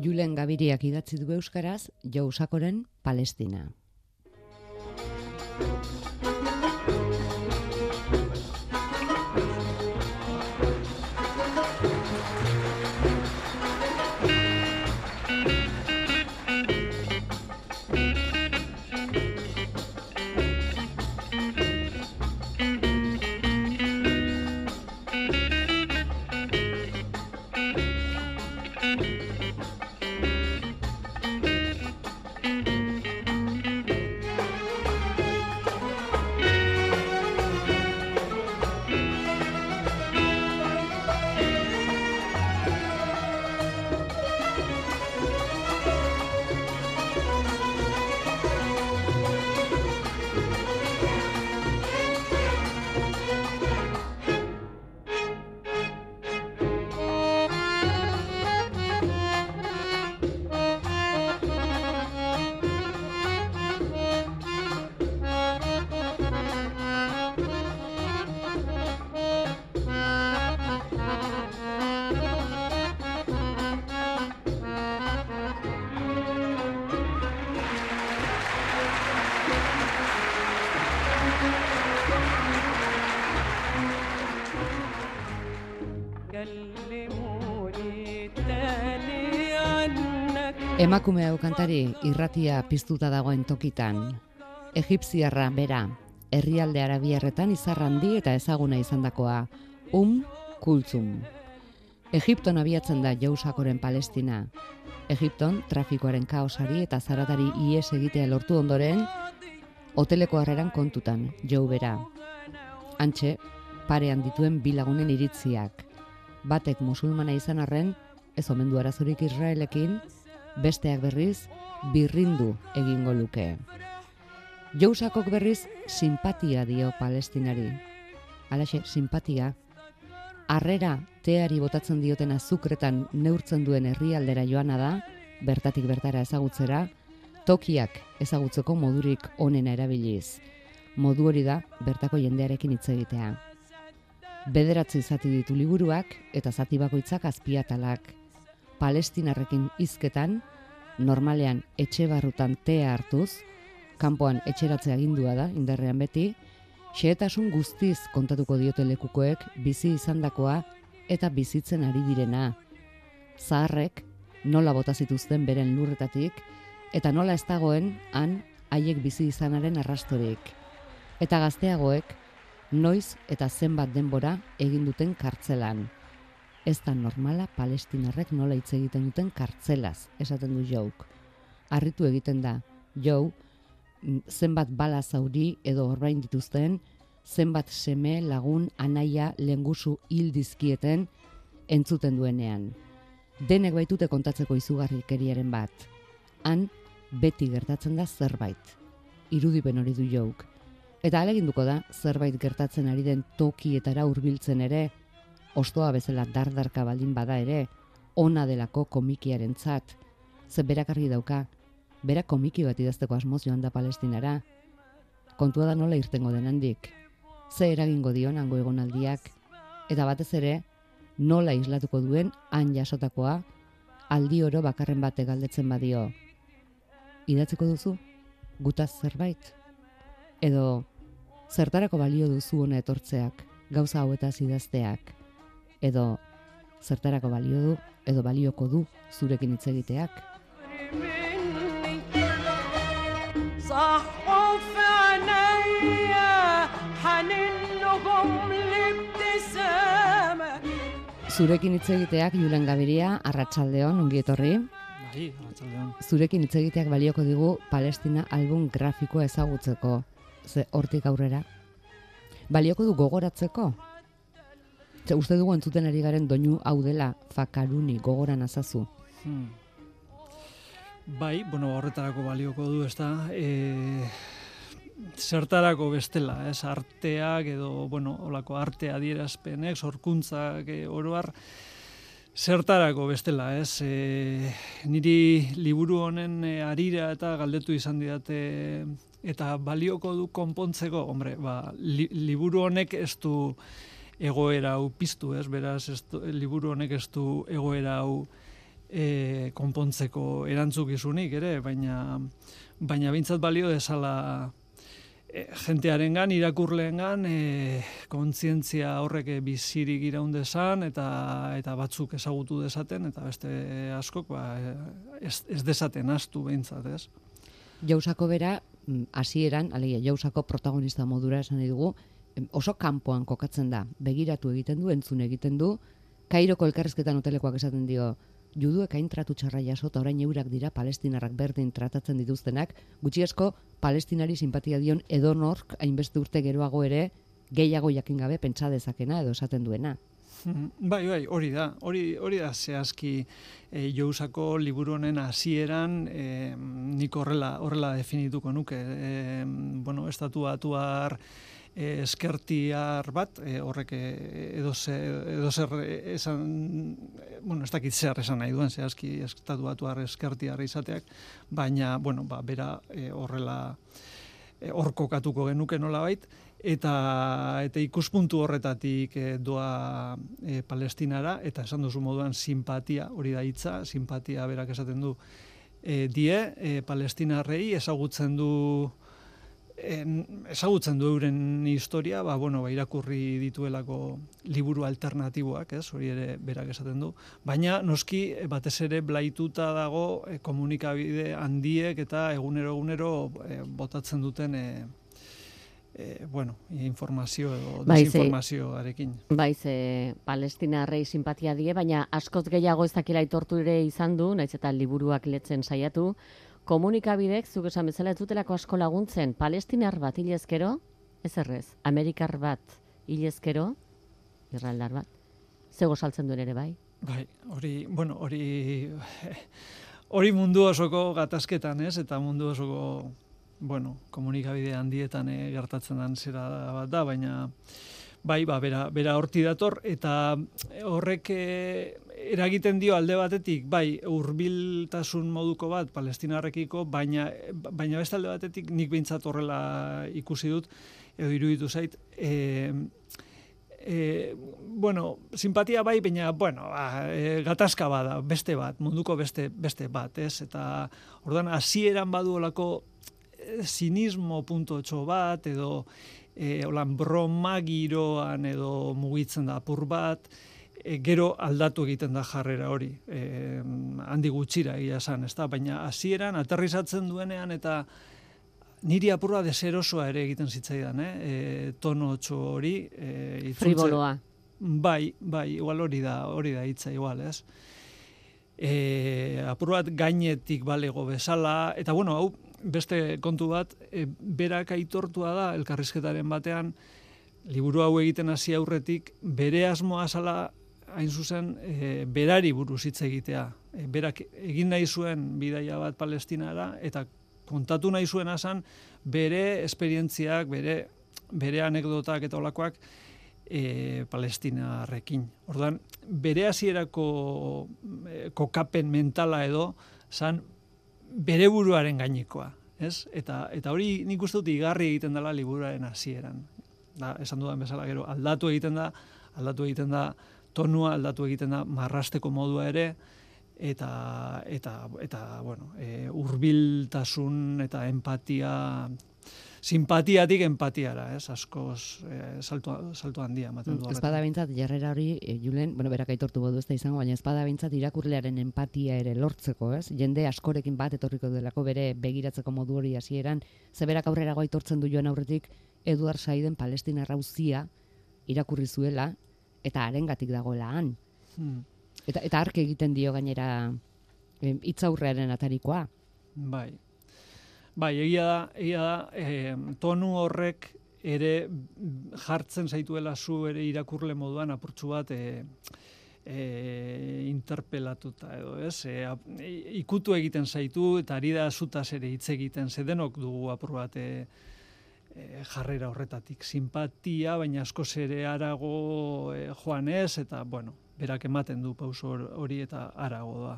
Julen Gabiriak idatzi du euskaraz, Jousakoren Palestina. Emakume hau kantari irratia piztuta dagoen tokitan. Egipziarra bera, herrialde arabiarretan izarrandi eta ezaguna izandakoa, um kultzum. Egipton abiatzen da Jousakoren Palestina. Egipton trafikoaren kaosari eta zaratari ies egitea lortu ondoren, hoteleko harreran kontutan, jou bera. Antxe, parean dituen bilagunen iritziak. Batek musulmana izan arren, ez omendu arazorik Israelekin, besteak berriz birrindu egingo luke. Jousakok berriz simpatia dio palestinari. Alaxe, simpatia. Arrera teari botatzen dioten azukretan neurtzen duen herrialdera joana da, bertatik bertara ezagutzera, tokiak ezagutzeko modurik onena erabiliz. Modu hori da bertako jendearekin hitz egitea. Bederatzi zati ditu liburuak eta zati bakoitzak azpiatalak palestinarrekin hizketan, normalean etxe barrutan tea hartuz, kanpoan etxeratzea agindua da, indarrean beti, xehetasun guztiz kontatuko diote lekukoek bizi izandakoa eta bizitzen ari direna. Zaharrek nola bota zituzten beren lurretatik eta nola ez dagoen han haiek bizi izanaren arrastorik. Eta gazteagoek noiz eta zenbat denbora egin duten kartzelan ez da normala palestinarrek nola hitz egiten duten kartzelaz, esaten du jouk. Arritu egiten da, jou, mm, zenbat bala zauri edo orbain dituzten, zenbat seme lagun anaia lengusu hil dizkieten entzuten duenean. Denek baitute kontatzeko izugarrikeriaren bat. Han beti gertatzen da zerbait. Irudipen hori du jouk. Eta aleginduko da zerbait gertatzen ari den tokietara hurbiltzen ere, ostoa bezala dardarka baldin bada ere, ona delako komikiaren zat, ze berakarri dauka, bera komiki bat idazteko asmoz joan da palestinara, kontua da nola irtengo den handik, ze eragingo dion hango egonaldiak, eta batez ere, nola islatuko duen han jasotakoa, aldi oro bakarren bate galdetzen badio. Idatzeko duzu, gutaz zerbait? Edo, zertarako balio duzu hona etortzeak, gauza hauetaz idazteak? Edo zertarako balio du edo balioko du zurekin hitz egiteak. Zurekin hitz egiteak Julen Gabiria Arratsaldeon ongi etorri. Bai, Arratsaldeon. Zurekin hitz egiteak balioko digu Palestina album grafikoa ezagutzeko. Ze hortik aurrera balioko du gogoratzeko Ze uste dugu entzuten ari garen doinu hau dela fakaruni gogoran azazu. Hmm. Bai, bueno, horretarako balioko du, ez da, e, zertarako bestela, ez, arteak edo, bueno, olako artea dierazpenek, sorkuntzak, e, oroar, zertarako bestela, ez, e, niri liburu honen e, arira eta galdetu izan didate eta balioko du konpontzeko, hombre, ba, liburu honek ez du, egoera hau piztu, ez? Beraz, ez liburu honek ez du egoera hau e, konpontzeko erantzukizunik ere, baina baina bintzat balio desala e, jentearengan irakurleengan e, kontzientzia horrek bizirik iraundezan eta eta batzuk ezagutu desaten eta beste askok ba, ez, ez desaten astu behintzat, ez? Jausako bera, mm, hasieran, alegia, jausako protagonista modura esan dugu, oso kanpoan kokatzen da, begiratu egiten du, entzun egiten du, Kairoko elkarrezketan hotelekoak esaten dio, juduek hain tratu txarra jaso eta orain eurak dira palestinarrak berdin tratatzen dituztenak, gutxi asko palestinari simpatia dion edonork hainbeste urte geroago ere gehiago jakin gabe pentsa dezakena edo esaten duena. Hmm, bai, bai, hori da. Hori, hori da zehazki e, jousako liburu honen hasieran e, nik horrela, horrela definituko nuke. E, bueno, estatuatuar e, eskertiar bat, e, horrek eh, edo, ze, edo zer esan, bueno, ez dakit zer esan nahi duen, zehazki estatu batuar eskertiar izateak, baina, bueno, ba, bera e, horrela hor kokatuko genuke nola bait, eta, eta ikuspuntu horretatik e, doa e, palestinara, eta esan duzu moduan simpatia, hori da hitza, simpatia berak esaten du, e, die, e, palestinarrei ezagutzen du en, ezagutzen du euren historia, ba, bueno, ba, irakurri dituelako liburu alternatiboak, ez, hori ere berak esaten du, baina noski batez ere blaituta dago e, komunikabide handiek eta egunero egunero e, botatzen duten e, e, bueno, informazio edo desinformazioarekin. Bai, ze Palestina rei simpatia die, baina askoz gehiago ez dakila itortu ere izan du, naiz eta liburuak letzen saiatu, komunikabidek, zuk esan bezala, ez dutelako asko laguntzen, palestinar bat hilezkero, ez errez, amerikar bat hilezkero, irraldar bat, zego saltzen duen ere bai? Bai, hori, bueno, hori, hori mundu osoko gatazketan ez, eta mundu osoko, bueno, komunikabide handietan e, gertatzen den zera bat da, baina, bai, ba, bera, bera horti dator, eta horrek e, eragiten dio alde batetik, bai, hurbiltasun moduko bat palestinarrekiko, baina, baina beste alde batetik nik behintzat horrela ikusi dut, edo iruditu zait, e, e, bueno, simpatia bai, baina, bueno, ba, e, gatazka bada, beste bat, munduko beste, beste bat, ez? Eta, ordan, hasieran badu olako sinismo punto bat, edo, e, olan broma giroan edo mugitzen da apur bat, e, gero aldatu egiten da jarrera hori, e, handi gutxira egia esan, ez da? baina hasieran aterrizatzen duenean eta niri apurra deserosoa ere egiten zitzaidan, eh? E, tono txo hori. E, Friboloa. Bai, bai, igual hori da, hori da hitza igual, ez? E, apur bat gainetik balego bezala, eta bueno, hau, beste kontu bat, e, berak aitortua da elkarrizketaren batean, liburu hau egiten hasi aurretik, bere asmoa sala hain zuzen e, berari buruz hitz egitea. E, berak egin nahi zuen bidaia bat palestinara, eta kontatu nahi zuen asan, bere esperientziak, bere, bere anekdotak eta olakoak, e, palestinarrekin. Orduan, bere hasierako e, kokapen mentala edo, zan bere buruaren gainekoa, ez? Eta eta hori nik uste dut igarri egiten dela liburuaren hasieran. Da, esan dudan bezala gero aldatu egiten da, aldatu egiten da tonua, aldatu egiten da marrasteko modua ere eta eta eta bueno, e, hurbiltasun eta empatia simpatiatik empatiara, ez, askoz e, salto, salto handia ematen du. Mm, espada bintzat, jarrera hori, e, Julen, bueno, berak aitortu bodu ez da izango, baina espada bintzat irakurlearen empatia ere lortzeko, ez? Jende askorekin bat etorriko delako bere begiratzeko modu hori hasieran, ze berak aurrera aitortzen du joan aurretik, Eduard Saiden Palestina rauzia irakurri zuela, eta harengatik dagoela han. Hmm. Eta, eta arke egiten dio gainera hitzaurrearen atarikoa. Bai, Bai, egia da, egia da, e, tonu horrek ere jartzen zaituela zu ere irakurle moduan apurtxu bat e, e, interpelatuta edo, ez? E, ikutu egiten zaitu eta ari da zutaz ere hitz egiten zedenok dugu apur bat e, jarrera horretatik. Simpatia, baina asko ere arago e, joan ez, eta, bueno, berak ematen du pauso hori eta arago da.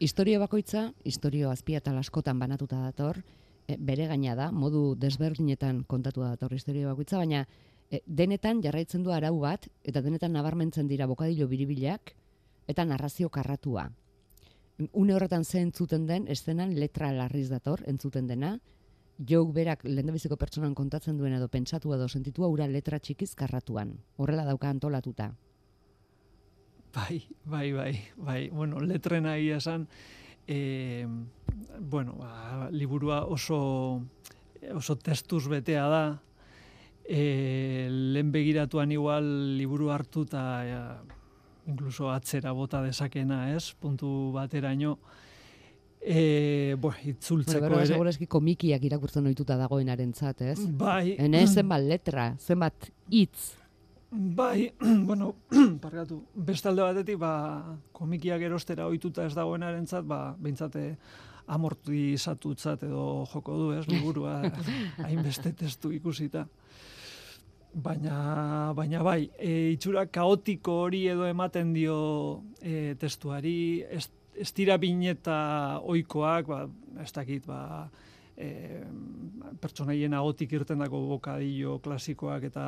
Historio bakoitza, historio azpiatal askotan banatuta dator, e, bere gaina da, modu desberdinetan kontatu dator historio bakoitza, baina e, denetan jarraitzen du arau bat, eta denetan nabarmentzen dira bokadilo biribilak, eta narrazio karratua. une horretan ze entzuten den, eszenan letra larriz dator, entzuten dena, jouk berak lehendabiziko pertsonan kontatzen duen edo pentsatu edo sentitua ura letra txikiz karratuan. Horrela dauka antolatuta. Bai, bai, bai, bai. Bueno, letren ahi esan, e, bueno, ba, liburua oso, oso testuz betea da, e, lehen begiratuan igual liburu hartu eta ja, inkluso atzera bota dezakena, ez? Puntu bateraino, E, bo, itzultzeko bueno, ere. Bueno, komikiak irakurtzen ohituta dagoenaren zat, ez? Bai. Hene zenbat letra, zenbat hitz. Bai, bueno, pargatu, bestalde batetik, ba, komikiak erostera ohituta ez dagoenaren zat, ba, behintzate amortizatutzat edo joko du, ez, liburua, hainbeste testu ikusita. Baina, baina bai, e, itxura kaotiko hori edo ematen dio e, testuari, ez ez dira bineta oikoak, ba, ez dakit, ba, e, pertsonaien agotik irten dago bokadillo klasikoak eta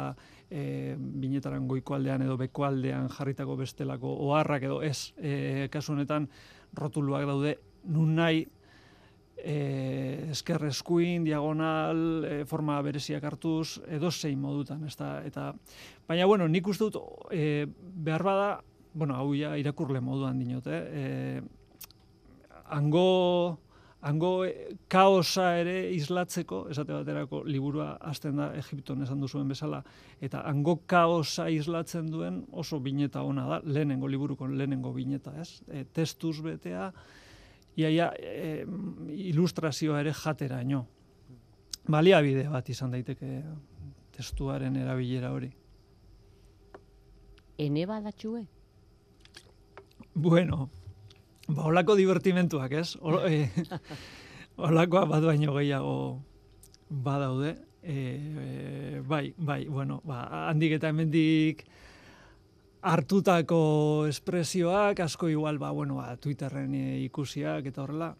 e, binetaran goiko aldean edo beko aldean jarritako bestelako oharrak edo ez, e, kasu honetan rotuluak daude nun nahi e, esker eskuin, diagonal, e, forma bereziak hartuz, edo zein modutan, ez da, eta, baina, bueno, nik uste dut, e, behar bada, bueno, hau ja irakurle moduan dinote, eh? Hango hango eh, kaosa ere islatzeko, esate baterako liburua hasten da Egipton esan duzuen bezala, eta hango kaosa islatzen duen oso bineta ona da, lehenengo liburuko lehenengo bineta, ez? E, testuz betea, iaia e, ilustrazioa ere jateraino. Baliabide bat izan daiteke testuaren erabilera hori. Ene badatxue? Bueno, Ba, olako divertimentuak, ez? E, olakoa bat baino gehiago badaude. E, e, bai, bai, bueno, ba, handik eta hemendik hartutako espresioak, asko igual, ba, bueno, ba, Twitterren e, ikusiak eta horrela.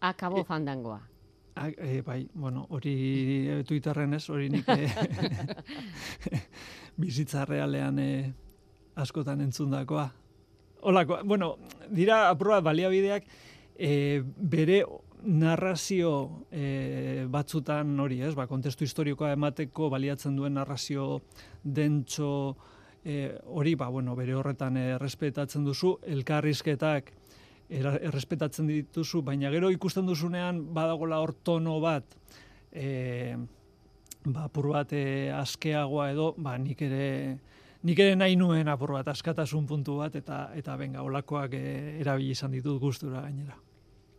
Akabo e, fandangoa. A, e, bai, bueno, hori e, Twitterren ez, hori nik e, bizitza realean e, askotan entzundakoa Olako, bueno, dira aproba baliabideak e, bere narrazio e, batzutan hori, ez? Ba, kontestu historikoa emateko baliatzen duen narrazio dentxo e, hori, ba, bueno, bere horretan errespetatzen duzu, elkarrizketak errespetatzen dituzu, baina gero ikusten duzunean badagola hor tono bat, e, ba, apur bat askeagoa edo, ba, nik ere nik ere nahi nuen apur bat askatasun puntu bat eta eta benga olakoak e, erabili izan ditut gustura gainera.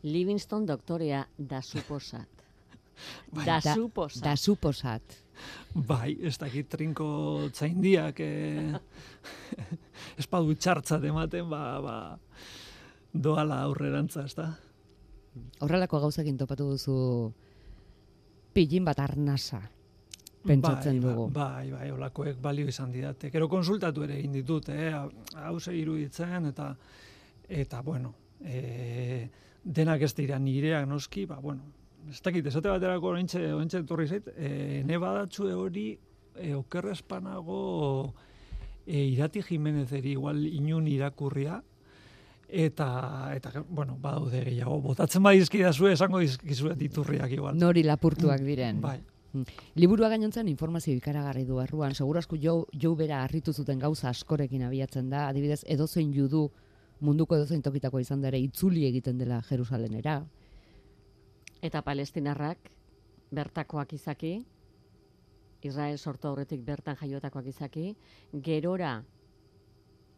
Livingston doktorea da suposat. bai, da, da, suposat. Da suposat. Bai, ez dakit trinko txaindiak e, espadu txartza ematen, ba, ba, doala aurrerantza, ez da? Horrelako gauzakin topatu duzu pillin bat arnasa pentsatzen bai, dugu. Bai, bai, olakoek balio izan didate. Gero konsultatu ere egin ditut, eh, hau ze iruditzen eta eta bueno, e, denak ez dira nireak noski, ba bueno, ez dakit, esate baterako oraintze oraintze etorri zait, eh ne badatzu hori e, okerrespanago e, Irati Jimenezeri igual inun irakurria eta eta bueno, badaude gehiago botatzen badizkidazu esango dizkizuet iturriak igual. Nori lapurtuak diren. Bai. Mm. Liburua gainontzen informazio ikaragarri du erruan. Segurazko jo, jo bera harritu zuten gauza askorekin abiatzen da. Adibidez, edozein judu munduko edozein tokitako izan dara itzuli egiten dela Jerusalenera. Eta palestinarrak bertakoak izaki, Israel sortu aurretik bertan jaiotakoak izaki, gerora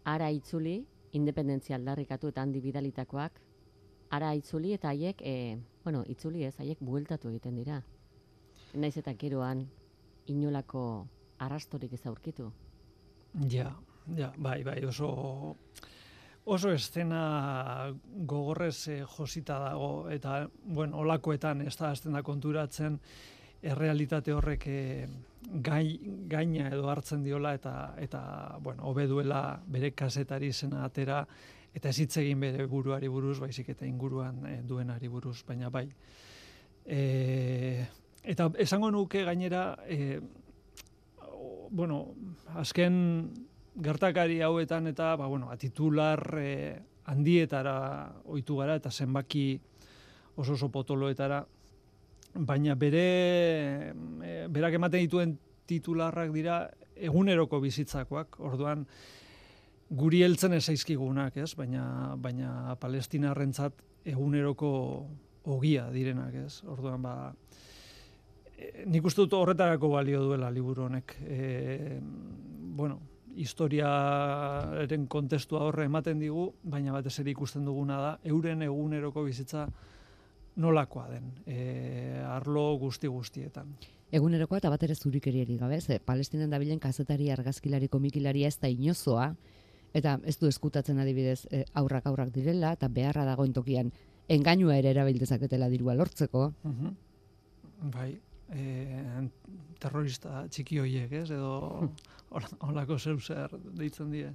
ara itzuli, independentzia aldarrikatu eta handi bidalitakoak, ara itzuli eta haiek, e, bueno, itzuli ez, haiek bueltatu egiten dira. Naiz eta geroan inolako arrastorik ez aurkitu. Ja, ja, bai, bai, oso oso estena gogorrez eh, josita dago eta bueno, olakoetan ez da azten da konturatzen errealitate horrek eh, gai, gaina edo hartzen diola eta eta bueno, hobe duela bere kasetari zena atera eta ez hitz egin bere buruari buruz, baizik eta inguruan eh, duenari buruz, baina bai. E, Eta esango nuke gainera, e, bueno, azken gertakari hauetan eta, ba, bueno, titular e, handietara ohitu gara eta zenbaki oso oso potoloetara baina bere e, berak ematen dituen titularrak dira eguneroko bizitzakoak. Orduan guri heltzen ez zaizkigunak, ez? Baina baina Palestinarrentzat eguneroko ogia direnak, ez? Orduan ba nik uste dut horretarako balio duela liburu honek. E, bueno, historiaren kontestua horre ematen digu, baina batez ere ikusten duguna da euren eguneroko bizitza nolakoa den, e, arlo guzti guztietan. Egunerokoa eta bat ere zurikeriari gabe, ze Palestinan dabilen kazetari argazkilari komikilari ez da inozoa, eta ez du eskutatzen adibidez e, aurrak aurrak direla, eta beharra dagoen tokian engainua ere erabildezaketela dirua lortzeko. Mhm. Bai, e, terrorista txiki hoiek, ez, edo holako zeu zer deitzen die.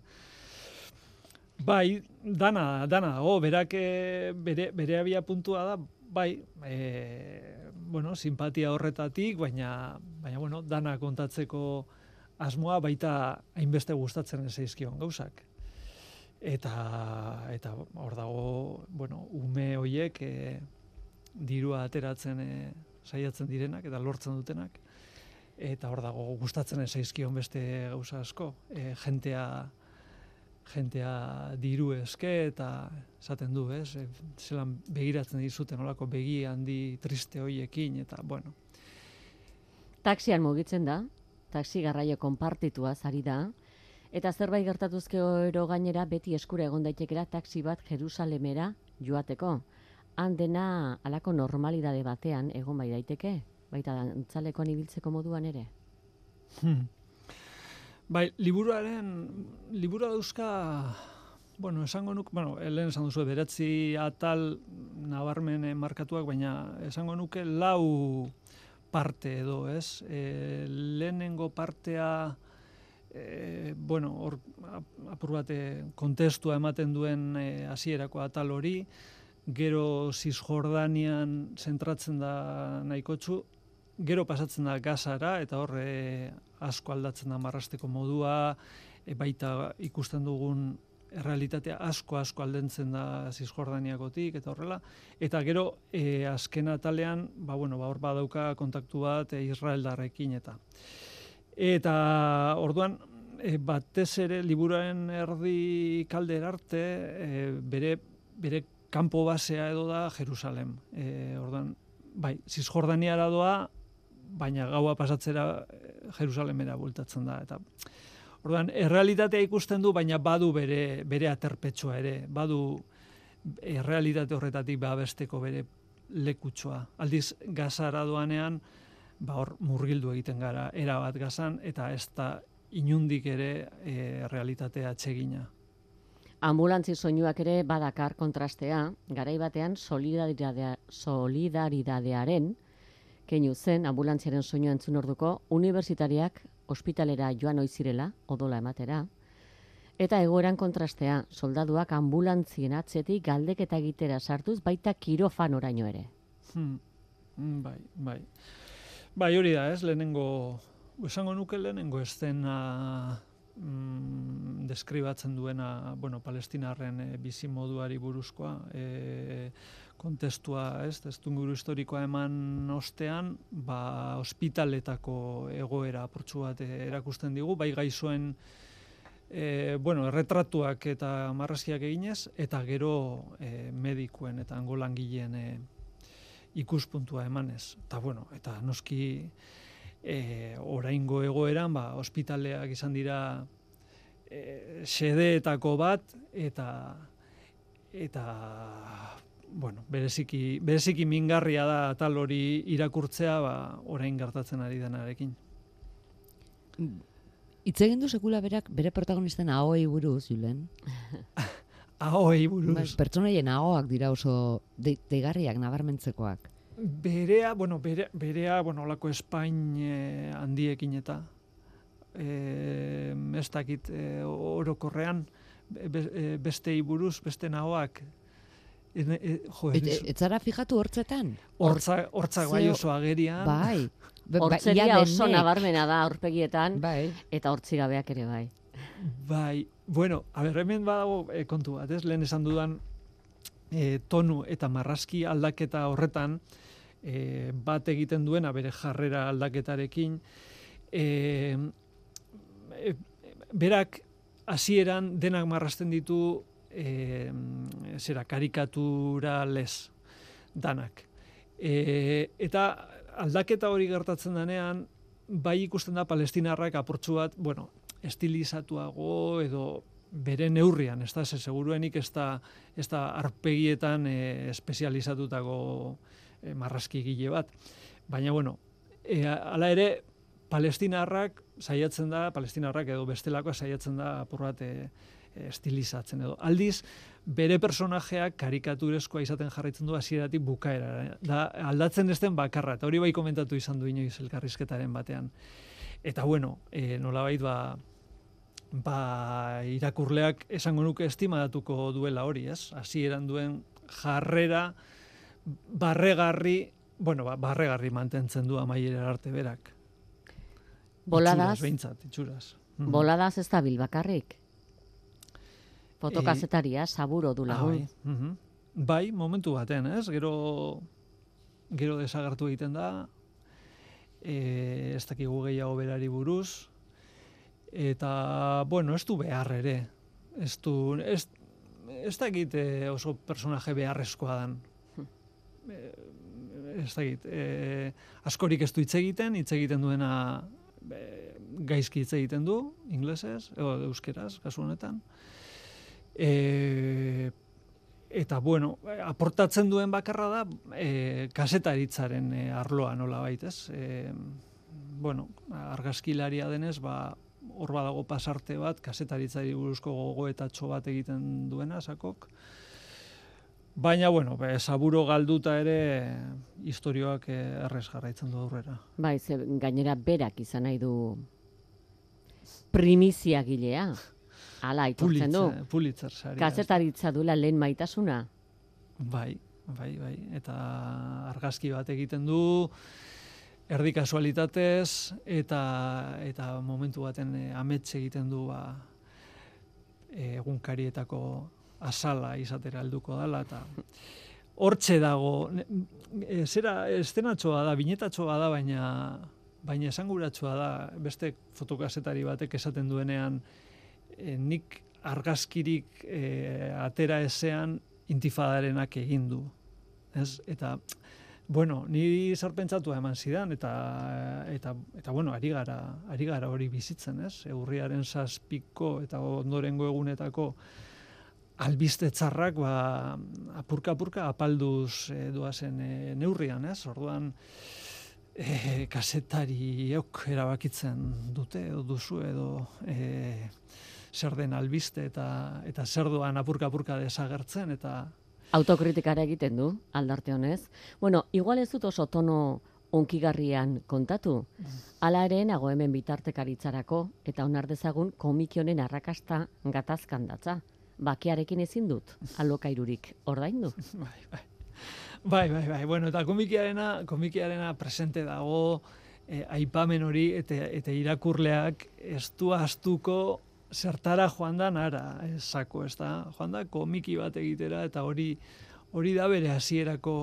Bai, dana, dana, o, berak e, bere, bere abia puntua da, bai, e, bueno, simpatia horretatik, baina, baina bueno, dana kontatzeko asmoa baita hainbeste gustatzen ez zaizkion gauzak. Eta, eta hor dago, bueno, ume hoiek e, dirua ateratzen e, saiatzen direnak eta lortzen dutenak. Eta hor dago gustatzen ez zaizkion beste gauza asko. E, jentea, jentea diru eske eta esaten du, ez? E, zelan begiratzen dizuten olako begi handi triste hoiekin eta bueno. Taxian mugitzen da, taxi garraio konpartitua zari da, eta zerbait gertatuzke ero gainera beti eskura egon daitekera taxi bat Jerusalemera joateko. Han dena alako normalidade batean egon bai daiteke, baita dantzalekoan ibiltzeko moduan ere. Hmm. Bai, liburuaren, liburu dauzka, bueno, esango nuk, bueno, lehen esan duzu, beratzi atal nabarmen markatuak, baina esango nuke lau parte edo, ez? E, lehenengo partea, e, bueno, hor, apur bate, kontestua ematen duen e, hasierako atal hori, gero Cisjordanian zentratzen da nahikotxu, gero pasatzen da gazara, eta horre asko aldatzen da marrasteko modua, e, baita ikusten dugun errealitatea asko asko aldentzen da Cisjordaniakotik eta horrela. Eta gero e, azken atalean ba bueno ba hor badauka kontaktu bat e, Israeldarrekin eta. Eta orduan e, batez ere liburuen erdi kalder arte e, bere bere kanpo basea edo da Jerusalem. E, orduan bai Cisjordaniara doa baina gaua pasatzera eh, Jerusalemera bultatzen da eta Orduan, errealitatea ikusten du, baina badu bere, bere aterpetsua ere, badu errealitate horretatik babesteko bere lekutsoa. Aldiz, gazara doanean, ba hor murgildu egiten gara, erabat gazan, eta ez da inundik ere e, realitatea txegina. Ambulantzi soinuak ere badakar kontrastea, garai batean solidaridadea, solidaridadearen, keinu zen ambulantziaren soinua entzun orduko, unibertsitariak ospitalera joan oizirela, odola ematera, eta egoeran kontrastea, soldaduak ambulantzien atzetik galdeketa egitera sartuz, baita kirofan oraino ere. Hmm. hmm bai, bai. Bai, hori da, ez, lehenengo, esango nuke lehenengo estena mm, deskribatzen duena, bueno, palestinarren e, bizi moduari buruzkoa, e, kontestua, ez, testunguru historikoa eman ostean, ba, ospitaletako egoera aportxu bat erakusten digu, bai gaizoen e, bueno, erretratuak eta marraziak eginez, eta gero e, medikuen eta angolangileen e, ikuspuntua emanez. Eta, bueno, eta noski e, oraingo egoeran, ba, ospitaleak izan dira e, sedeetako bat, eta eta bueno, bereziki, bereziki mingarria da tal hori irakurtzea, ba, orain gertatzen ari denarekin. Itz egin du sekula berak bere protagonisten ahoei buruz, Julen? ahoei buruz. Ba, pertsonaien ahoak dira oso deigarriak, nabarmentzekoak. Berea, bueno, bere, berea, bueno, olako Espain eh, handiekin eta eh, ez dakit eh, orokorrean be, bestei buruz, beste nahoak E, e, jo, et, zara fijatu hortzetan? Hortza, hortza bai oso agerian. Bai. Hortzeria oso nabarmena da aurpegietan, bai. eta hortzigabeak ere bai. Bai, bueno, a ber, hemen badago e, kontu bat, ez? Lehen esan dudan e, tonu eta marraski aldaketa horretan e, bat egiten duena bere jarrera aldaketarekin e, e, berak hasieran denak marrasten ditu e, zera karikatura les danak. E, eta aldaketa hori gertatzen denean, bai ikusten da palestinarrak aportzu bat, bueno, estilizatuago edo bere neurrian, ez da, ze seguruenik ez da, ez da arpegietan e, espezializatutako e, marraski gile bat. Baina, bueno, e, ala ere, palestinarrak saiatzen da, palestinarrak edo bestelakoa saiatzen da apur bat e, estilizatzen edo. Aldiz, bere personajeak karikaturezkoa izaten jarraitzen du hasieratik bukaera. Da, aldatzen esten bakarra, eta hori bai komentatu izan du inoiz elkarrizketaren batean. Eta bueno, e, nolabait ba, ba, irakurleak esango nuke estimadatuko duela hori, ez? Hasieran duen jarrera barregarri, bueno, ba, barregarri mantentzen du amaiera arte berak. Boladaz, itxuraz, itxuraz. Mhm. boladaz ez da bilbakarrik. Fotokazetaria, e, saburo du lagun. Ah, bai. Mhm. bai, momentu baten, ez? Gero, gero desagartu egiten da, e, ez dakigu gehiago berari buruz, eta, bueno, ez du behar ere. Ez du, ez, ez dakit e, oso personaje beharrezkoa dan. Hm. E, ez dakit, e, askorik ez du hitz egiten, hitz egiten duena e, gaizki hitz egiten du, inglesez, edo euskeraz, kasu honetan. E, eta, bueno, aportatzen duen bakarra da, e, kasetaritzaren e, arloa nola baitez. E, bueno, argazkilaria denez, ba, hor badago pasarte bat, kasetaritzari buruzko gogoetatxo bat egiten duena, sakok. Baina, bueno, be, saburo galduta ere historioak eh, errez jarraitzen du aurrera. Bai, ze, gainera berak izan nahi du primizia gilea. Ala, aitortzen du. Pulitzer, saria. Kazetaritza duela lehen maitasuna. Bai, bai, bai. Eta argazki bat egiten du, erdi kasualitatez, eta, eta momentu baten eh, amets egiten du ba, egunkarietako azala izatera helduko dela eta hortxe dago e, zera estenatxoa da, binetatxoa da, baina baina esanguratsua da beste fotokasetari batek esaten duenean e, nik argazkirik e, atera ezean intifadarenak egin du. Ez? Eta bueno, ni sarpentsatua eman zidan eta eta eta bueno, ari gara, ari gara hori bizitzen, ez? Eurriaren 7 eta ondorengo egunetako albiste txarrak ba, apurka apurka apalduz e, doazen e, neurrian, ez? Orduan e, kasetariok erabakitzen dute edo duzu edo e, zer den albiste eta eta zer doan apurka apurka desagertzen eta autokritikara egiten du aldarte honez. Bueno, igual ez dut oso tono onkigarrian kontatu. Hala ere nago hemen bitartekaritzarako eta onar dezagun komikionen arrakasta gatazkan datza bakearekin ezin dut alokairurik ordaindu. Bai, bai. Bai, bai, bai. Bueno, eta komikiarena, komikiarena presente dago eh, aipamen hori eta, eta irakurleak ez du astuko zertara joan da nara, esako, ez da? Joan da komiki bat egitera eta hori hori da bere hasierako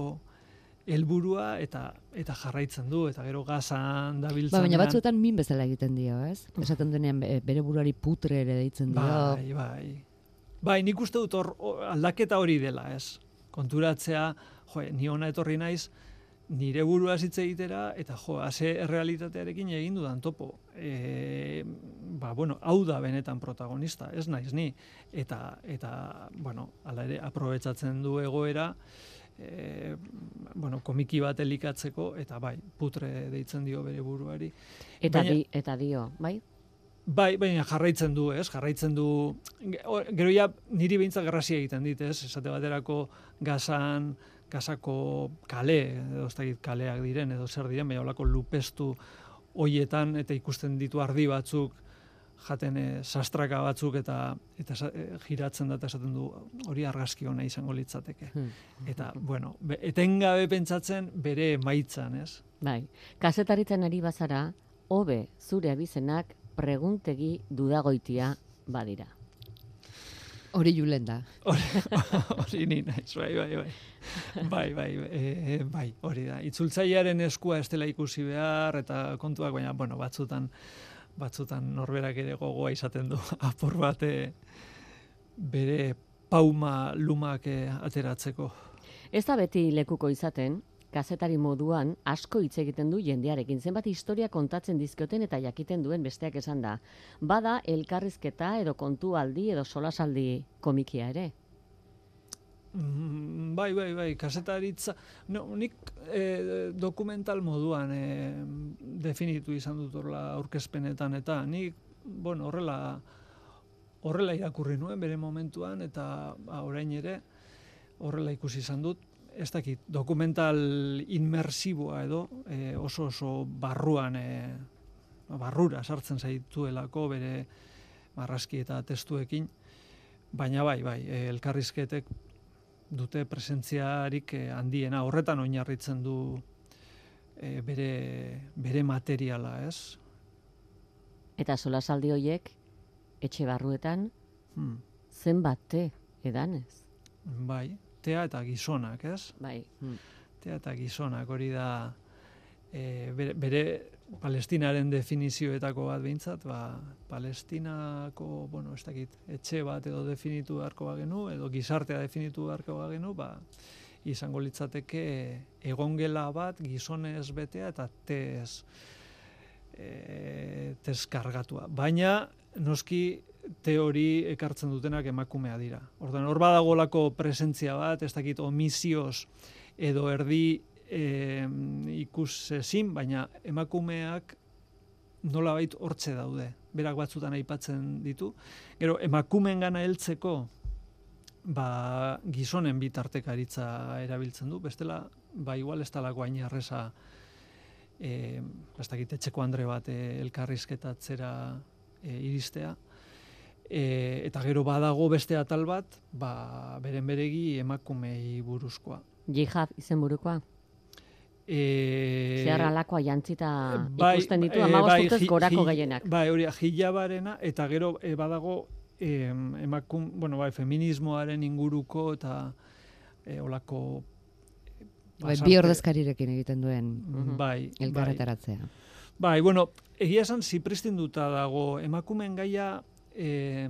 helburua eta eta jarraitzen du eta gero gazan dabiltzen. Ba, baina batzuetan min bezala egiten dio, ez? Esaten denean bere buruari putre ere deitzen dio. Bai, bai. Bai, nik uste dut hor aldaketa hori dela, ez? Konturatzea, jo, ni ona etorri naiz, nire burua hitz egitera, eta jo, haze errealitatearekin egin dudan topo. E, ba, bueno, hau da benetan protagonista, ez naiz ni. Eta, eta bueno, ala ere, aprobetsatzen du egoera, e, bueno, komiki bat elikatzeko, eta bai, putre deitzen dio bere buruari. Eta, di, eta dio, bai? Bai, baina jarraitzen du, ez? Jarraitzen du gero ja niri beintza garrasia egiten dit, ez? Esate baterako gazan, gazako kale, edo ez kaleak diren edo zer diren, baina holako lupestu hoietan eta ikusten ditu ardi batzuk jaten e, sastraka batzuk eta eta e, giratzen da esaten du hori argazki ona izango litzateke. Hmm. Eta bueno, be, etengabe pentsatzen bere maitzan, ez? Bai. Kazetaritzen ari bazara, hobe zure abizenak preguntegi dudagoitia badira. Hori julen da. Hori ni naiz, bai, bai, bai. Bai, bai, e, bai, hori da. Itzultzailearen eskua ez dela ikusi behar, eta kontuak, baina, bueno, batzutan, batzutan norberak ere gogoa izaten du apur bate bere pauma lumak eh, ateratzeko. Ez da beti lekuko izaten, kazetari moduan asko hitz egiten du jendearekin zenbat historia kontatzen dizkioten eta jakiten duen besteak esan da. Bada elkarrizketa edo kontualdi edo solasaldi komikia ere. Mm, bai, bai, bai, kasetaritza, no, nik e, dokumental moduan e, definitu izan dut horla aurkezpenetan, eta nik, bueno, horrela, horrela irakurri nuen bere momentuan, eta ba, orain ere, horrela ikusi izan dut, ez dakit, dokumental inmersiboa edo e, oso oso barruan e, barrura sartzen zaituelako bere marraski eta testuekin, baina bai, bai, e, elkarrizketek dute presentziarik e, handiena, horretan oinarritzen du e, bere, bere materiala, ez? Eta solasaldi horiek etxe barruetan hmm. zenbat edanez? Bai, tea eta gizonak, ez? Bai. Hmm. Tea eta gizonak, hori da e, bere, bere palestinaren definizioetako bat behintzat, ba, palestinako, bueno, ez dakit, etxe bat edo definitu beharko bagenu, edo gizartea definitu beharko bagenu, ba, izango litzateke egongela bat gizonez betea eta tez, e, tez kargatua. Baina, noski, teori ekartzen dutenak emakumea dira. Ordan hor badagolako presentzia bat, ez dakit omisioz edo erdi e, ikus ezin, baina emakumeak nolabait hortze daude. Berak batzutan aipatzen ditu. Gero emakumeen gana heltzeko ba, gizonen bitartekaritza erabiltzen du. Bestela, ba, igual ez talako hain arresa e, ez dakit etxeko andre bat e, elkarrizketatzera e, iristea. E, eta gero badago beste atal bat, ba, beren beregi emakumei buruzkoa. Jihad izen burukoa? E, Zer alakoa jantzita bai, ikusten ditu, e, amagostutez bai, gorako gehienak. Bai, hori, hilabarena, eta gero e, badago e, emakum, bueno, bai, feminismoaren inguruko eta e, olako Bai, bi ordezkarirekin egiten duen bai, bai, elkarretaratzea. Bai, bueno, egia esan zipristinduta dago emakumen gaia e,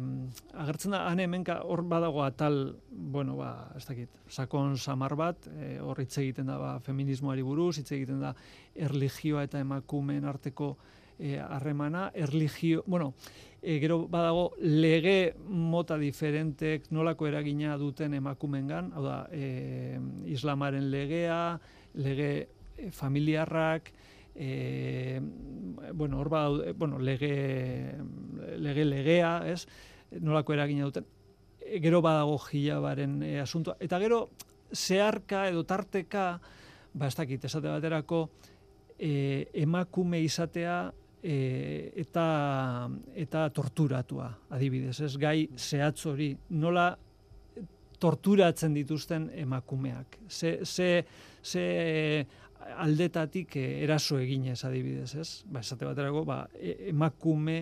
agertzen da, hane hemenka hor badago atal, bueno, ba, ez dakit, sakon samar bat, e, hor hitz egiten da, ba, feminismoari buruz, hitz egiten da, erligioa eta emakumeen arteko e, harremana, erligio, bueno, e, gero badago lege mota diferentek nolako eragina duten emakumengan, hau da, e, islamaren legea, lege familiarrak, e, bueno, hor bueno, lege, lege legea, ez? Nolako eragina duten. E, gero badago jilabaren e, asuntua. Eta gero, zeharka edo tarteka, ba, ez dakit, esate baterako, e, emakume izatea e, eta, eta torturatua, adibidez, ez? Gai zehatz hori, nola torturatzen dituzten emakumeak. Ze, ze, ze aldetatik eh, eraso eginez adibidez, ez? Ba, esate baterako, ba, e, emakume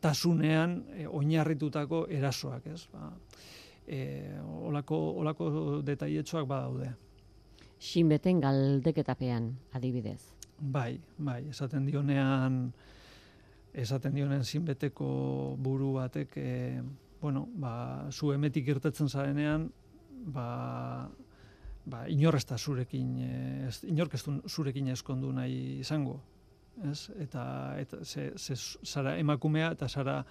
tasunean e, oinarritutako erasoak, ez? Ba, e, olako, olako detaietxoak badaude. Sinbeten galdeketapean adibidez. Bai, bai, esaten dionean esaten dionen sinbeteko buru batek e, bueno, ba, zu emetik irtetzen zarenean, ba, ba, inorrezta zurekin, eh, ez, inork ez zurekin eskondu nahi izango. Ez? Eta, eta ze, ze, zara emakumea eta zara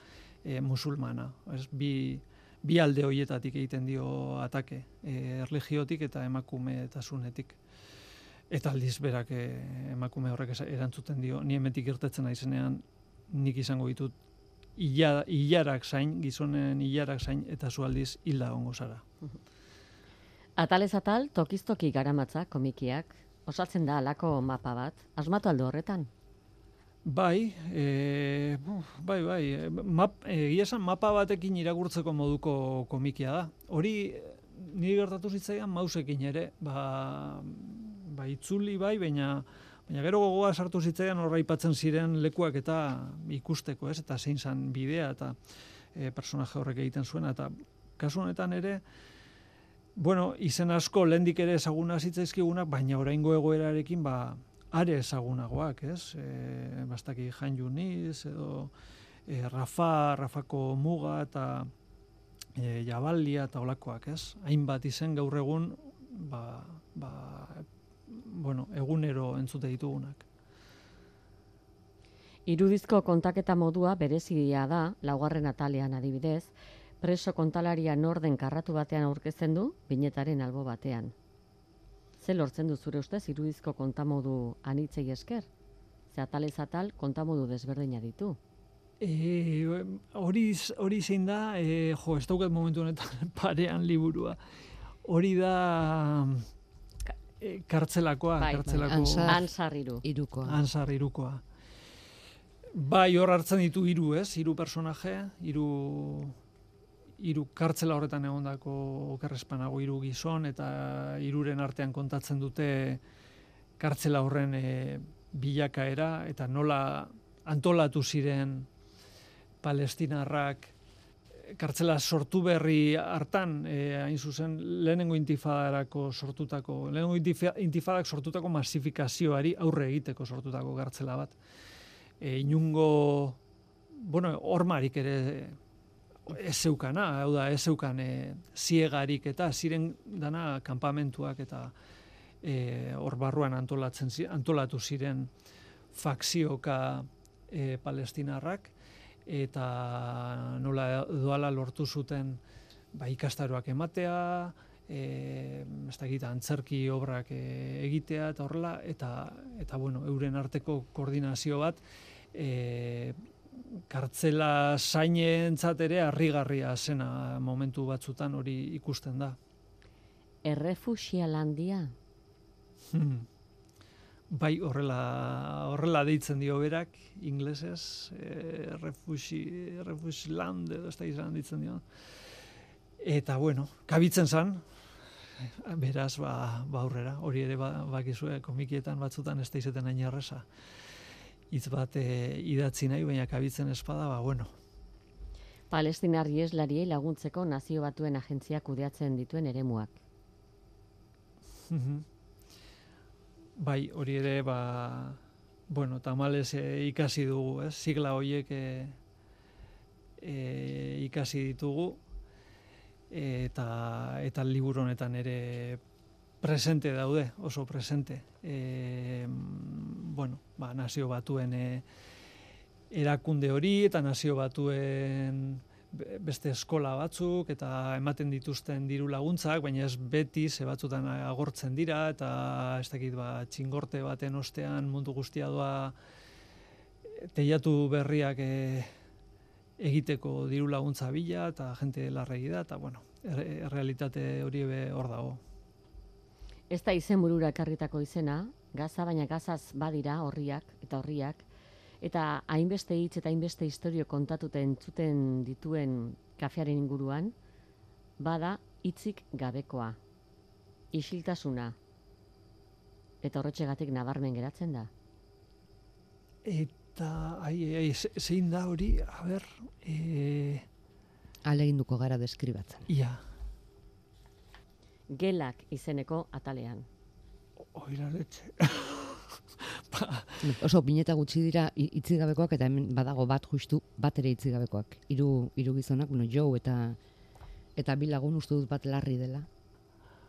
e, musulmana. Ez? Bi, bi alde hoietatik egiten dio atake, e, erligiotik eta emakume eta zunetik. Eta aldiz berak e, emakume horrek erantzuten dio, ni emetik irtetzen naizenean nik izango ditut ilarak zain, gizonen ilarak zain, eta zu aldiz hilda ongo zara. Atalez atal, tokistoki garamatza komikiak, osatzen da alako mapa bat, asmatu aldo horretan? Bai, e, bai, bai, map, e, mapa batekin iragurtzeko moduko komikia da. Hori, niri gertatu zitzaidan mausekin ere, ba, ba itzuli bai, baina, baina gero gogoa sartu zitzaidan horra ipatzen ziren lekuak eta ikusteko, ez, eta zein zan bidea, eta e, personaje horrek egiten zuen, eta kasu honetan ere, bueno, izen asko lehendik ere ezaguna zitzaizkigunak, baina oraingo egoerarekin, ba, are ezagunagoak, ez? E, bastaki Jan Juniz, edo e, Rafa, Rafako Muga, eta e, Jabalia, eta olakoak, ez? Hainbat izen gaur egun, ba, ba, bueno, egunero entzute ditugunak. Irudizko kontaketa modua berezia da, laugarren atalean adibidez, preso kontalaria norden karratu batean aurkezten du, binetaren albo batean. Ze lortzen du zure ustez irudizko kontamodu anitzei esker? Ze atalez atal kontamodu desberdina ditu. E, hori, hori zein da, e, jo, ez daukat momentu honetan parean liburua. Hori da e, kartzelakoa, Bai, kartzelako... Ansar. Ansar iru. Irukoa. Ansar irukoa. Bai, hor hartzen ditu hiru, ez? Hiru personaje, hiru hiru kartzela horretan egondako okerrespanago hiru gizon eta hiruren artean kontatzen dute kartzela horren e, bilakaera eta nola antolatu ziren palestinarrak kartzela sortu berri hartan, e, hain zuzen, lehenengo intifadarako sortutako, lehenengo intifa- intifadak sortutako masifikazioari aurre egiteko sortutako kartzela bat. E, inungo, bueno, hormarik ere ez zeukana, hau da, ez zeukan e, ziegarik eta ziren dana kanpamentuak eta e, hor barruan antolatzen, antolatu ziren fakzioka e, palestinarrak, eta nola doala lortu zuten ba, ikastaroak ematea, e, ez dakit, antzerki obrak e, egitea eta horrela, eta, eta bueno, euren arteko koordinazio bat, e, kartzela zainentzat ere harrigarria zena momentu batzutan hori ikusten da. Errefusialandia. Hmm. Bai, horrela, horrela deitzen dio berak, inglesez, e, refusi, refusiland, edo ez da izan ditzen dio. Eta, bueno, kabitzen zan, beraz, ba, ba aurrera, hori ere ba, bakizue, komikietan batzutan ez da izaten hain erresa. Hitz bat e, idatzi nahi, baina kabitzen espada, ba, bueno, Palestinar ieslariei laguntzeko nazio batuen agentziak kudeatzen dituen eremuak. Mhm. Bai, hori ere, ba, bueno, tamales e, ikasi dugu, ez? Sigla horiek e, e, ikasi ditugu, eta, eta liburu honetan ere presente daude, oso presente. E, bueno, ba, nazio batuen e, erakunde hori, eta nazio batuen be- beste eskola batzuk eta ematen dituzten diru laguntzak, baina ez beti ze batzutan agortzen dira eta ez dakit ba txingorte baten ostean mundu guztia doa teiatu berriak e, egiteko diru laguntza bila eta jente larregi da eta bueno, er, realitate hori be hor dago. Ez da izen burura ekarritako izena, gaza, baina gazaz badira horriak eta horriak, eta hainbeste hitz eta hainbeste historio kontatuten entzuten dituen kafearen inguruan, bada hitzik gabekoa, isiltasuna, eta horretxegatik nabarmen geratzen da. Eta, ai, ai, ai, ze- zein da hori, a ber, e, Aleginduko gara deskribatzen. ia, Gelak izeneko atalean. oiraretxe. ba, Oso bineta gutxi dira itzigabekoak eta hemen badago bat justu bat ere itzigabekoak. Hiru hiru gizonak, bueno, Joe eta eta bi lagun uste dut bat larri dela.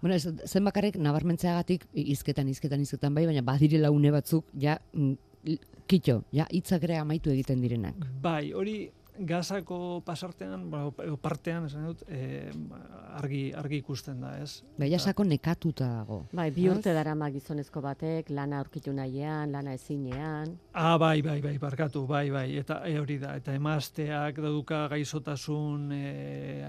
Bueno, ez, zen bakarrik nabarmentzeagatik hizketan hizketan hizketan bai, baina badirela une batzuk ja mm, kitxo, ja hitzak ere amaitu egiten direnak. Bai, hori gazako pasartean, bueno, edo partean, esan dut, e, argi, argi ikusten da, ez? Bai, ja sako nekatuta dago. Bai, bi urte darama gizonezko batek, lana aurkitu nahian, lana ezinean, Ah, bai, bai, bai, barkatu, bai, bai, eta e, hori da, eta emazteak dauka gaizotasun e,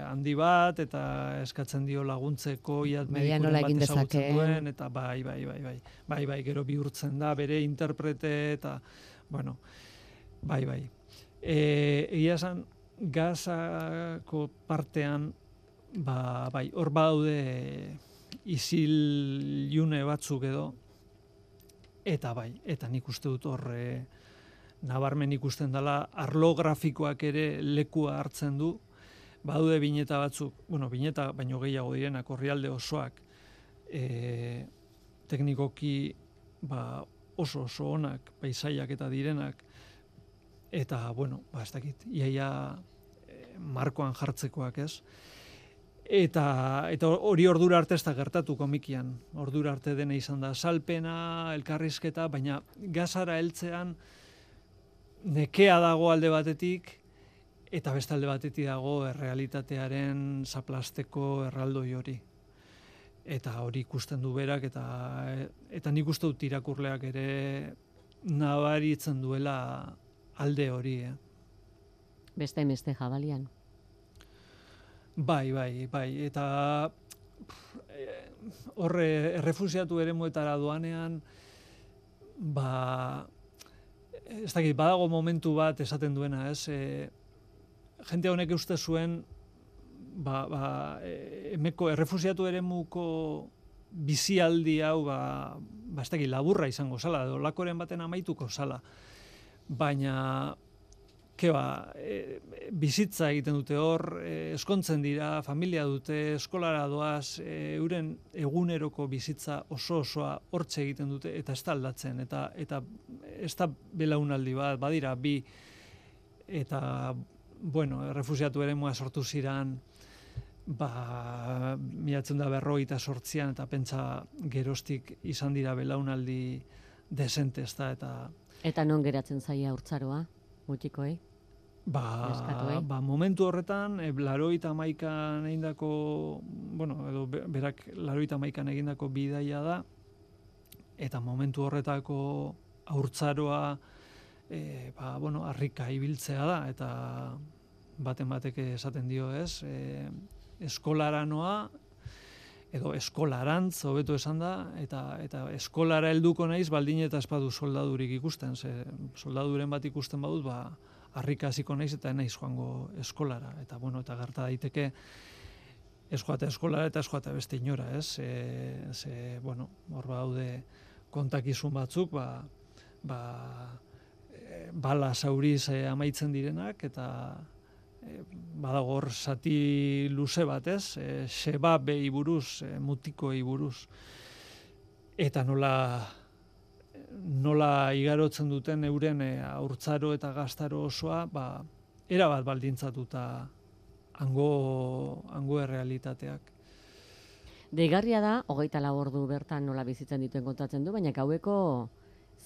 handi bat, eta eskatzen dio laguntzeko, iat medikuren bat egin ezagutzen duen, eta bai, bai, bai, bai, bai, bai, gero bihurtzen da, bere interprete, eta, bueno, bai, bai. E, egia esan, gazako partean, ba, bai, hor badaude isil june batzuk edo, eta bai, eta nik uste dut hor e, nabarmen ikusten dela arlo grafikoak ere lekua hartzen du, Badude bineta batzuk, bueno, bineta baino gehiago direnak, orrialde osoak, e, teknikoki ba, oso oso onak, paisaiak eta direnak, eta, bueno, ba, ez dakit, iaia e, markoan jartzekoak ez, Eta, eta hori ordura arte ez da gertatu komikian. Ordura arte dena izan da salpena, elkarrizketa, baina gazara heltzean nekea dago alde batetik, eta beste alde batetik dago errealitatearen zaplasteko erraldoi hori. Eta hori ikusten du berak, eta, eta nik uste dut irakurleak ere nabaritzen duela alde hori. Eh? Beste beste jabalian. Bai, bai, bai, eta horre errefusiatu ere muetara doanean, ba, ez dakit, badago momentu bat esaten duena, ez, e, jente honek uste zuen, ba, ba, e, emeko errefusiatu ere muko bizialdi hau, ba, ba, ez dakit, laburra izango zala, edo lakoren baten amaituko zala, baina keba, e, bizitza egiten dute hor, e, eskontzen dira, familia dute, eskolara doaz, e, euren eguneroko bizitza oso osoa hortxe egiten dute, eta ez da aldatzen, eta, eta ez da belaunaldi bat, badira, bi, eta, bueno, refusiatu ere mua sortu ziran, ba, miratzen da berroi eta sortzian, eta pentsa gerostik izan dira belaunaldi desente, ez da, eta... Eta non geratzen zaia urtzaroa, mutikoei? Ba, ba, momentu horretan, e, laroita maikan egindako, bueno, edo berak laroita maikan egindako bidaia da, eta momentu horretako aurtzaroa, e, ba, bueno, harrika ibiltzea da, eta baten batek esaten dio ez, e, eskolara noa, edo eskolarantz, hobeto esan da, eta, eta eskolara helduko naiz, baldin eta espadu soldadurik ikusten, ze soldaduren bat ikusten badut, ba, harrika hasiko naiz eta naiz joango eskolara eta bueno eta gerta daiteke ez joate eskolara eta ez joate beste inora, ez? E, ze, bueno, hor daude kontakizun batzuk, ba, ba, e, bala zauriz e, amaitzen direnak, eta badago hor sati luze bat, ez? E, seba behi buruz, e, mutiko buruz. Eta nola nola igarotzen duten euren e, aurtzaro eta gaztaro osoa, ba, era bat baldintzatuta hango, hango errealitateak. Deigarria da, hogeita labordu bertan nola bizitzen dituen kontatzen du, baina gaueko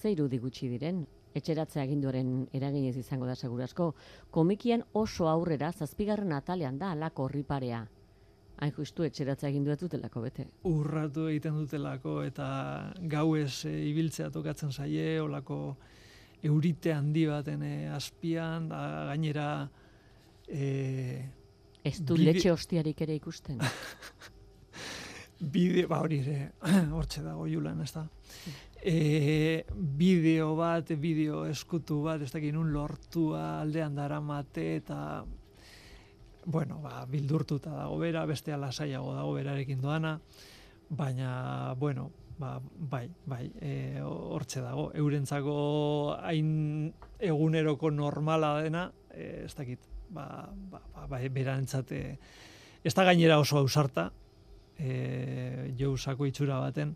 zeiru digutxi diren, etxeratzea aginduaren eraginez izango da segurasko, komikian oso aurrera zazpigarren atalean da alako horriparea hain justu etxeratza egin duet dutelako bete. Urratu egiten dutelako eta gauez e, ibiltzea tokatzen zaie, olako eurite handi baten e, azpian, da, gainera... E, Ez du bide... letxe hostiarik ere ikusten. bide, ba hori ere, hortxe dago julan, ez da. E, bideo bat, bideo eskutu bat, ez dakin un lortua aldean dara mate eta bueno, ba, bildurtuta dago bera, beste alasaiago dago berarekin doana, baina, bueno, ba, bai, bai, e, hortxe dago, eurentzako hain eguneroko normala dena, e, ez dakit, ba, ba, ba, ba berantzate, ez da gainera oso ausarta, e, jousako itxura baten,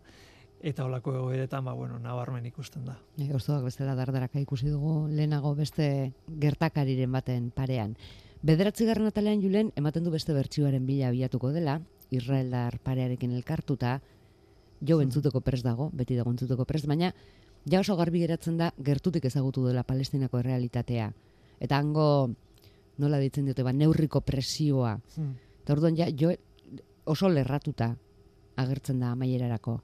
eta olako egoeretan, ba, bueno, nabarmen ikusten da. E, Oztuak bestela dardaraka ikusi dugu lehenago beste gertakariren baten parean. Bederatzi garran atalean julen, ematen du beste bertsioaren bila abiatuko dela, Israeldar parearekin elkartuta, jo entzuteko prest dago, beti dago entzuteko prest, baina ja oso garbi geratzen da gertutik ezagutu dela palestinako realitatea. Eta hango, nola ditzen dute, ba, neurriko presioa. Hmm. Eta orduan ja, jo oso lerratuta agertzen da amaierarako.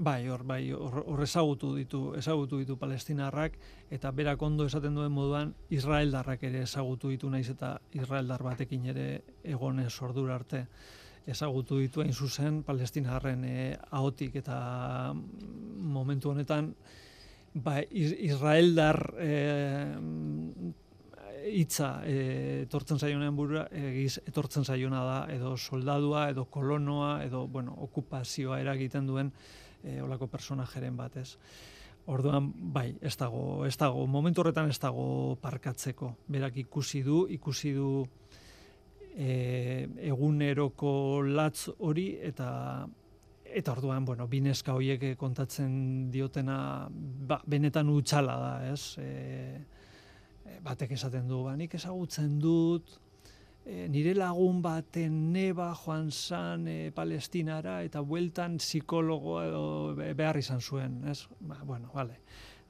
Bai, hor, bai, hor ezagutu ditu, ezagutu ditu palestinarrak, eta berak ondo esaten duen moduan, Israeldarrak ere ezagutu ditu naiz eta Israeldar batekin ere egonez ordura arte ezagutu ditu hain zuzen palestinarren e, ahotik. Eta momentu honetan ba, Israeldar e, hitza e, etortzen zaionean burua egiz etortzen zaiona da edo soldadua edo kolonoa edo bueno okupazioa eragiten duen e, olako personajeren bat, ez. Orduan, bai, ez dago, ez dago, momentu horretan ez dago parkatzeko. Berak ikusi du, ikusi du e, eguneroko latz hori eta eta orduan bueno bineska hoiek kontatzen diotena ba, benetan utxala da ez e, batek esaten du ba nik ezagutzen dut e, nire lagun baten neba joan zan e, palestinara eta bueltan psikologo edo behar izan zuen ez ba, bueno vale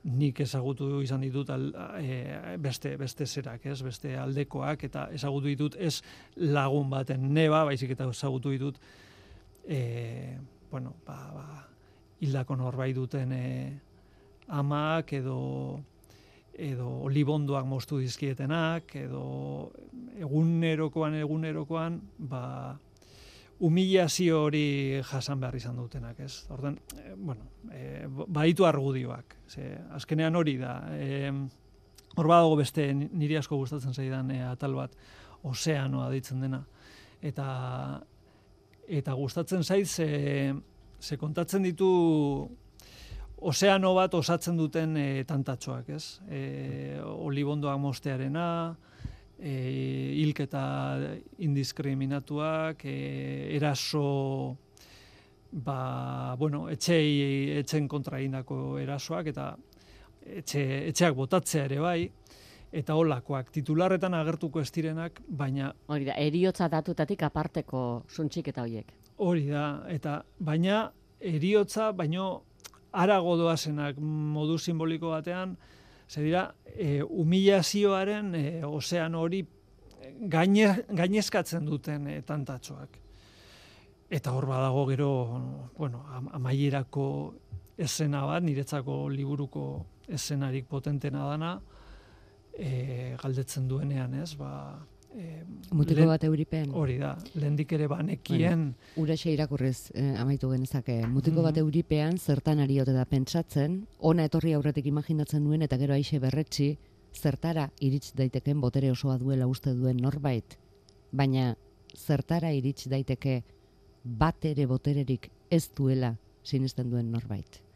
nik ezagutu izan ditut al, e, beste beste zerak, ez? Beste aldekoak eta ezagutu ditut ez lagun baten neba, baizik eta ezagutu ditut e, bueno, ba, ba, hildako norbait duten e, amak edo edo olibondoak moztu dizkietenak edo egunerokoan egunerokoan ba, humilazio hori jasan behar izan dutenak, ez? Orden, e, bueno, e, baitu argudioak, ze, azkenean hori da, e, hor badago beste niri asko gustatzen zaidan e, atal bat, ozeanoa ditzen dena, eta eta gustatzen zait ze, ze kontatzen ditu ozeano bat osatzen duten e, tantatxoak, ez? E, olibondoak mostearena, e, hilketa indiskriminatuak, e, eraso ba, bueno, etxei, etxen kontra indako erasoak, eta etxe, etxeak botatzea ere bai, eta holakoak titularretan agertuko ez direnak, baina... Hori da, eriotza datutatik aparteko suntxik eta hoiek. Hori da, eta baina eriotza, baino arago doazenak modu simboliko batean, Zer dira, e, humilazioaren e, ozean hori gaine, gainezkatzen duten e, tantatxoak. Eta hor badago gero, bueno, amaierako esena bat, niretzako liburuko esenarik potentena dana, e, galdetzen duenean, ez, ba, E, Mutiko bat euripen. Hori da, lehendik ere banekien. Bueno, Uraxe irakurrez eh, amaitu genezake. Mutiko bat mhm. euripean zertan ari da pentsatzen, ona etorri aurretik imaginatzen nuen eta gero aixe berretsi, zertara irits daiteken botere osoa duela uste duen norbait. Baina zertara irits daiteke bat ere botererik ez duela sinesten duen norbait.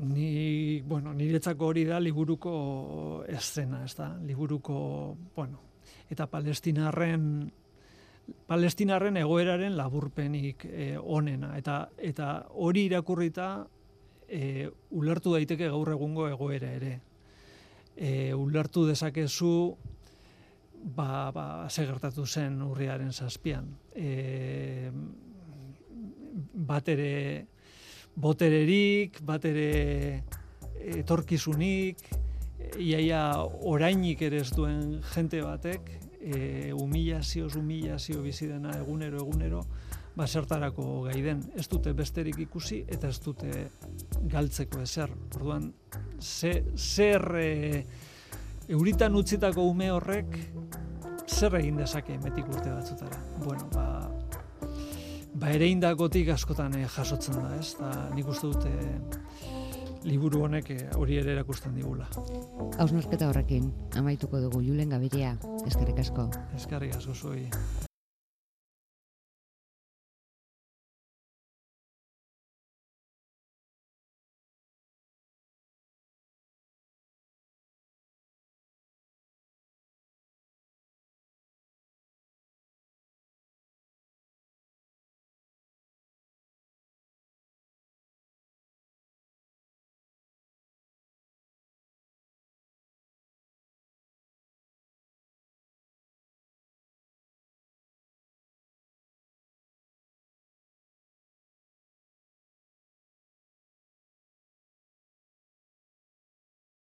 Ni, bueno, niretzako hori da liburuko eszena, ez da? Liburuko, bueno, eta palestinarren palestinarren egoeraren laburpenik e, onena eta eta hori irakurrita e, ulertu daiteke gaur egungo egoera ere. E, ulertu dezakezu ba, ba ze gertatu zen urriaren zazpian. E, bat ere botererik, bat ere etorkizunik, iaia orainik ere ez duen jente batek, e, humilazioz humilazio bizi dena egunero egunero, ba zertarako gaiden, ez dute besterik ikusi eta ez dute galtzeko ezer. Orduan, ze, zer e, euritan utzitako ume horrek zer egin dezake metik urte batzutara. Bueno, ba, ba ere indakotik askotan eh, jasotzen da, ez? Da, nik uste dute liburu honek eh, hori ere erakusten digula. Hausnarketa horrekin, amaituko dugu Julen Gabiria, eskerrik asko. Eskerrik asko zuei.